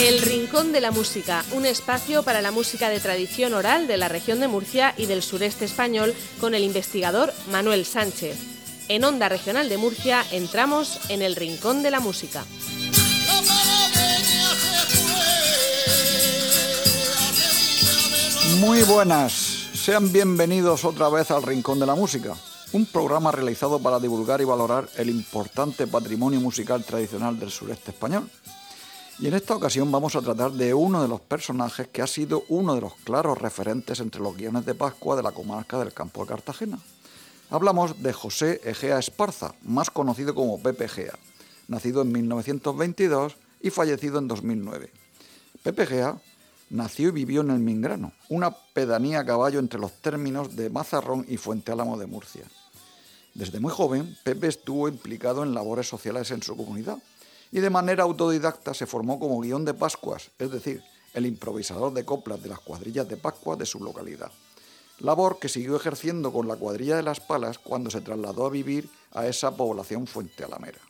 El Rincón de la Música, un espacio para la música de tradición oral de la región de Murcia y del sureste español con el investigador Manuel Sánchez. En Onda Regional de Murcia entramos en el Rincón de la Música. Muy buenas, sean bienvenidos otra vez al Rincón de la Música, un programa realizado para divulgar y valorar el importante patrimonio musical tradicional del sureste español. Y en esta ocasión vamos a tratar de uno de los personajes que ha sido uno de los claros referentes entre los guiones de Pascua de la comarca del campo de Cartagena. Hablamos de José Egea Esparza, más conocido como Pepe Egea, nacido en 1922 y fallecido en 2009. Pepe Egea nació y vivió en el Mingrano, una pedanía a caballo entre los términos de Mazarrón y Fuente Álamo de Murcia. Desde muy joven, Pepe estuvo implicado en labores sociales en su comunidad y de manera autodidacta se formó como guion de Pascuas, es decir, el improvisador de coplas de las cuadrillas de Pascua de su localidad. Labor que siguió ejerciendo con la cuadrilla de las Palas cuando se trasladó a vivir a esa población Fuente Alamera.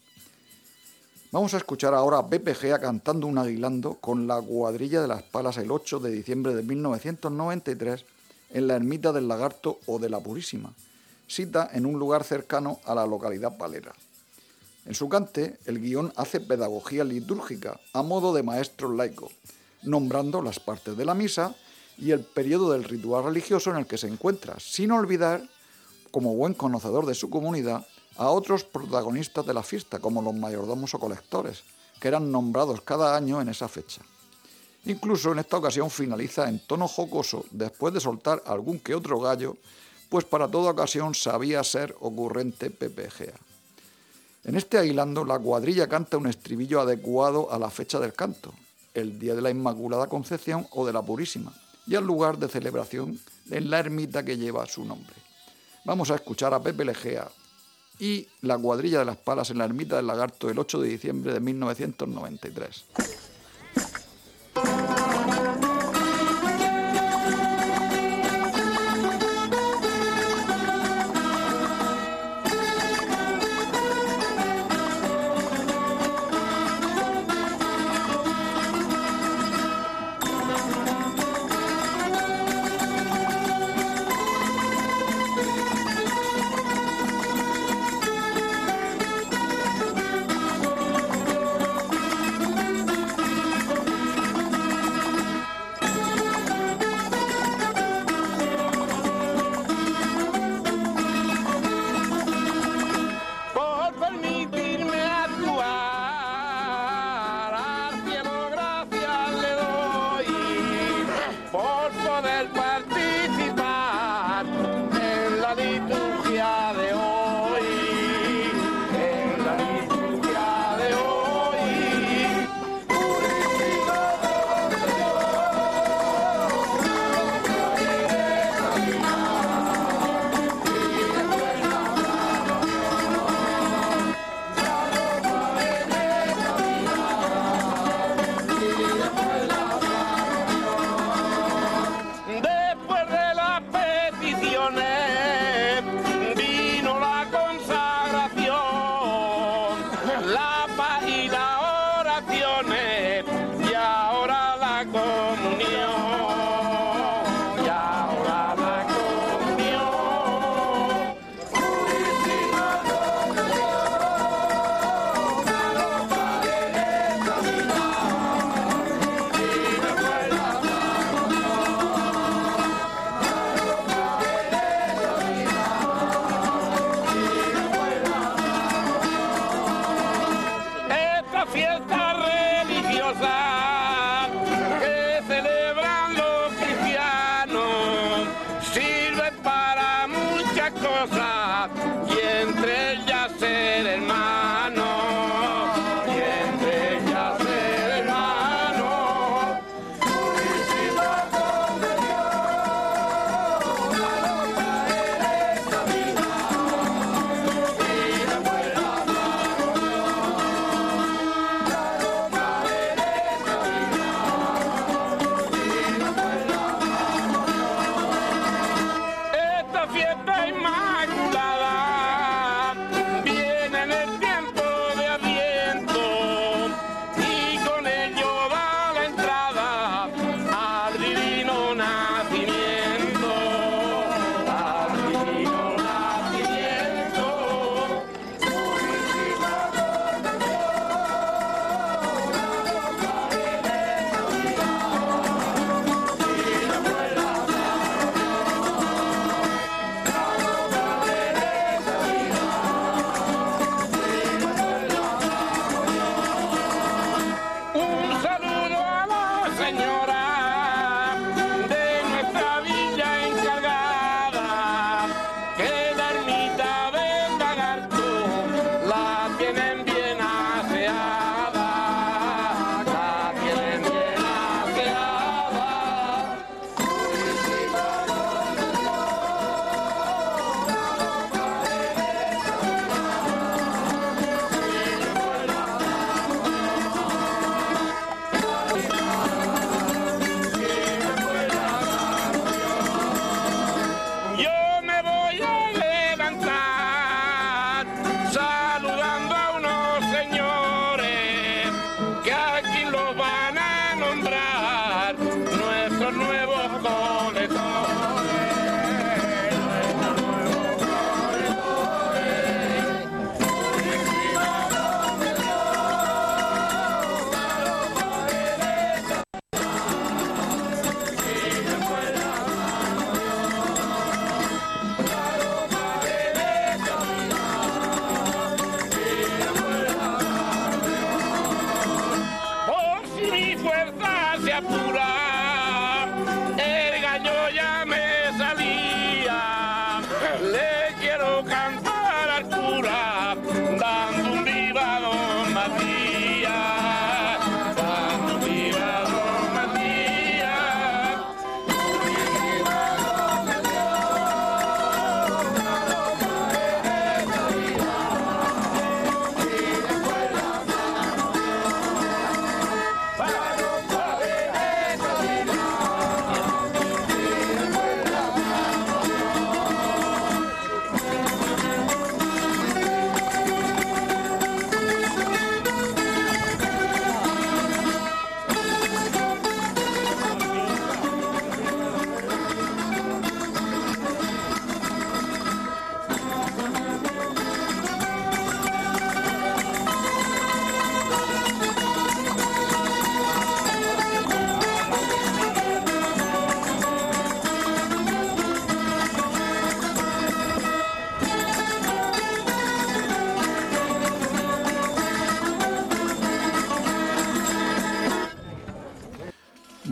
Vamos a escuchar ahora a Gea cantando un aguilando con la cuadrilla de las Palas el 8 de diciembre de 1993 en la ermita del Lagarto o de la Purísima, cita en un lugar cercano a la localidad palera. En su cante, el guion hace pedagogía litúrgica a modo de maestro laico, nombrando las partes de la misa y el periodo del ritual religioso en el que se encuentra, sin olvidar, como buen conocedor de su comunidad, a otros protagonistas de la fiesta, como los mayordomos o colectores, que eran nombrados cada año en esa fecha. Incluso en esta ocasión finaliza en tono jocoso después de soltar algún que otro gallo, pues para toda ocasión sabía ser ocurrente PPGA. En este aguilando la cuadrilla canta un estribillo adecuado a la fecha del canto, el día de la Inmaculada Concepción o de la Purísima, y al lugar de celebración en la ermita que lleva su nombre. Vamos a escuchar a Pepe Legea y la cuadrilla de las palas en la ermita del lagarto el 8 de diciembre de 1993. siempre inmaculada.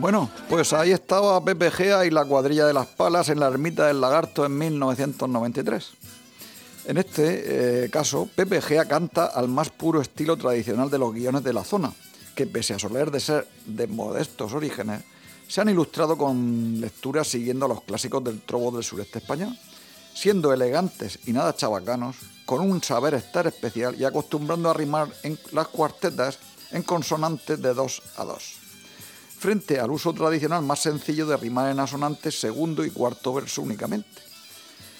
Bueno, pues ahí estaba Pepe Gea y la cuadrilla de las palas en la ermita del lagarto en 1993. En este eh, caso, Pepe Gea canta al más puro estilo tradicional de los guiones de la zona, que pese a soler de ser de modestos orígenes, se han ilustrado con lecturas siguiendo a los clásicos del trobo del sureste español, siendo elegantes y nada chabacanos, con un saber estar especial y acostumbrando a rimar en las cuartetas en consonantes de dos a dos frente al uso tradicional más sencillo de rimar en asonantes segundo y cuarto verso únicamente.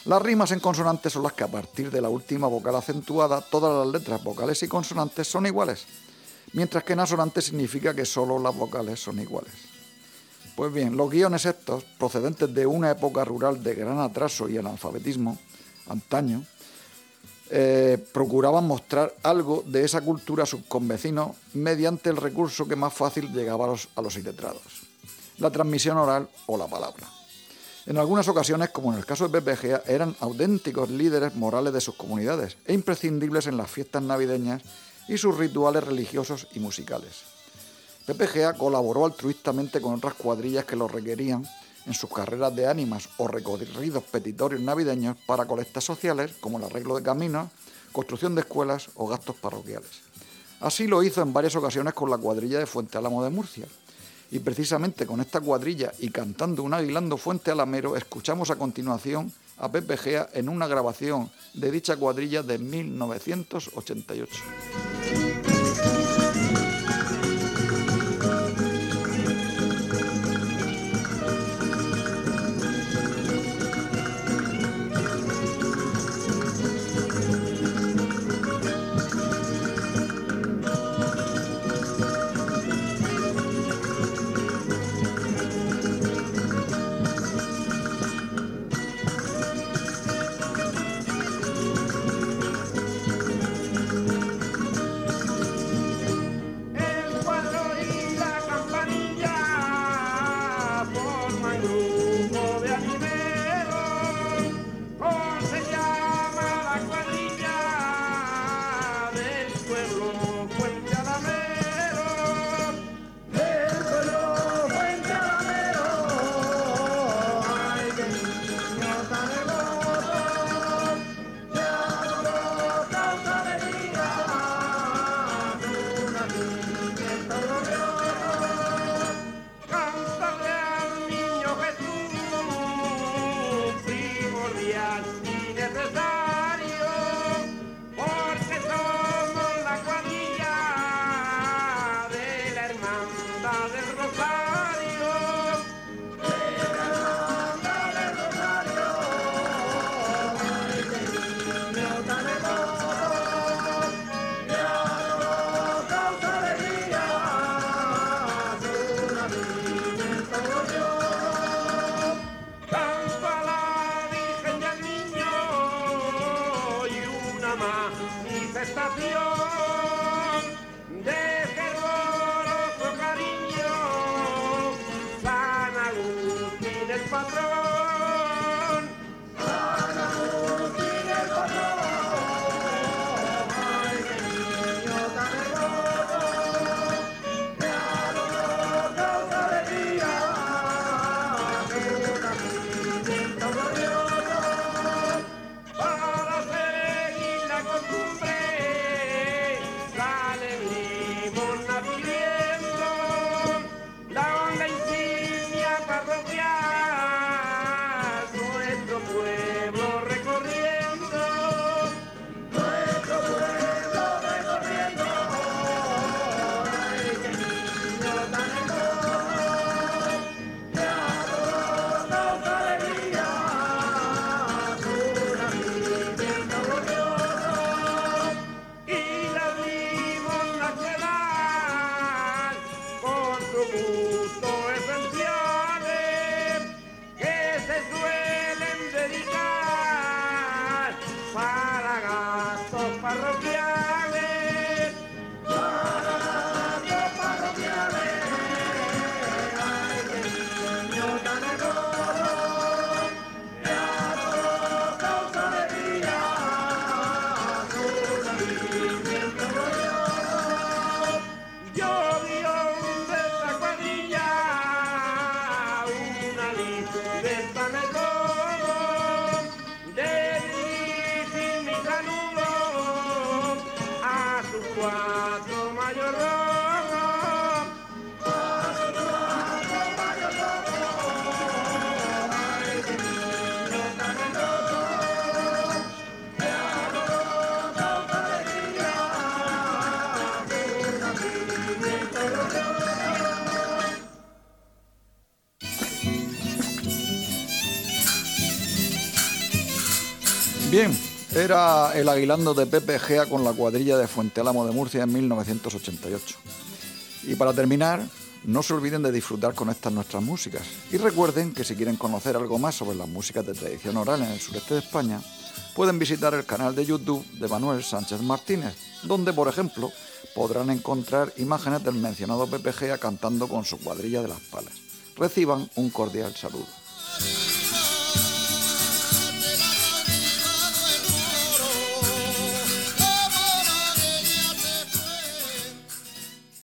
Las rimas en consonantes son las que a partir de la última vocal acentuada todas las letras vocales y consonantes son iguales, mientras que en asonantes significa que solo las vocales son iguales. Pues bien, los guiones estos, procedentes de una época rural de gran atraso y analfabetismo, antaño, eh, procuraban mostrar algo de esa cultura a sus convecinos mediante el recurso que más fácil llegaba a los, a los iletrados, la transmisión oral o la palabra. En algunas ocasiones, como en el caso de Pepe Gea, eran auténticos líderes morales de sus comunidades e imprescindibles en las fiestas navideñas y sus rituales religiosos y musicales. Pepe Gea colaboró altruistamente con otras cuadrillas que lo requerían en sus carreras de ánimas o recorridos petitorios navideños para colectas sociales como el arreglo de caminos, construcción de escuelas o gastos parroquiales. Así lo hizo en varias ocasiones con la cuadrilla de Fuente Álamo de Murcia. Y precisamente con esta cuadrilla y cantando un aguilando Fuente Alamero, escuchamos a continuación a Pepe Gea en una grabación de dicha cuadrilla de 1988. el patrón. Bien, era el aguilando de Pepe Gea con la cuadrilla de Fuente Álamo de Murcia en 1988. Y para terminar, no se olviden de disfrutar con estas nuestras músicas. Y recuerden que si quieren conocer algo más sobre las músicas de tradición oral en el sureste de España, pueden visitar el canal de YouTube de Manuel Sánchez Martínez, donde, por ejemplo, podrán encontrar imágenes del mencionado Pepe Gea cantando con su cuadrilla de las palas. Reciban un cordial saludo.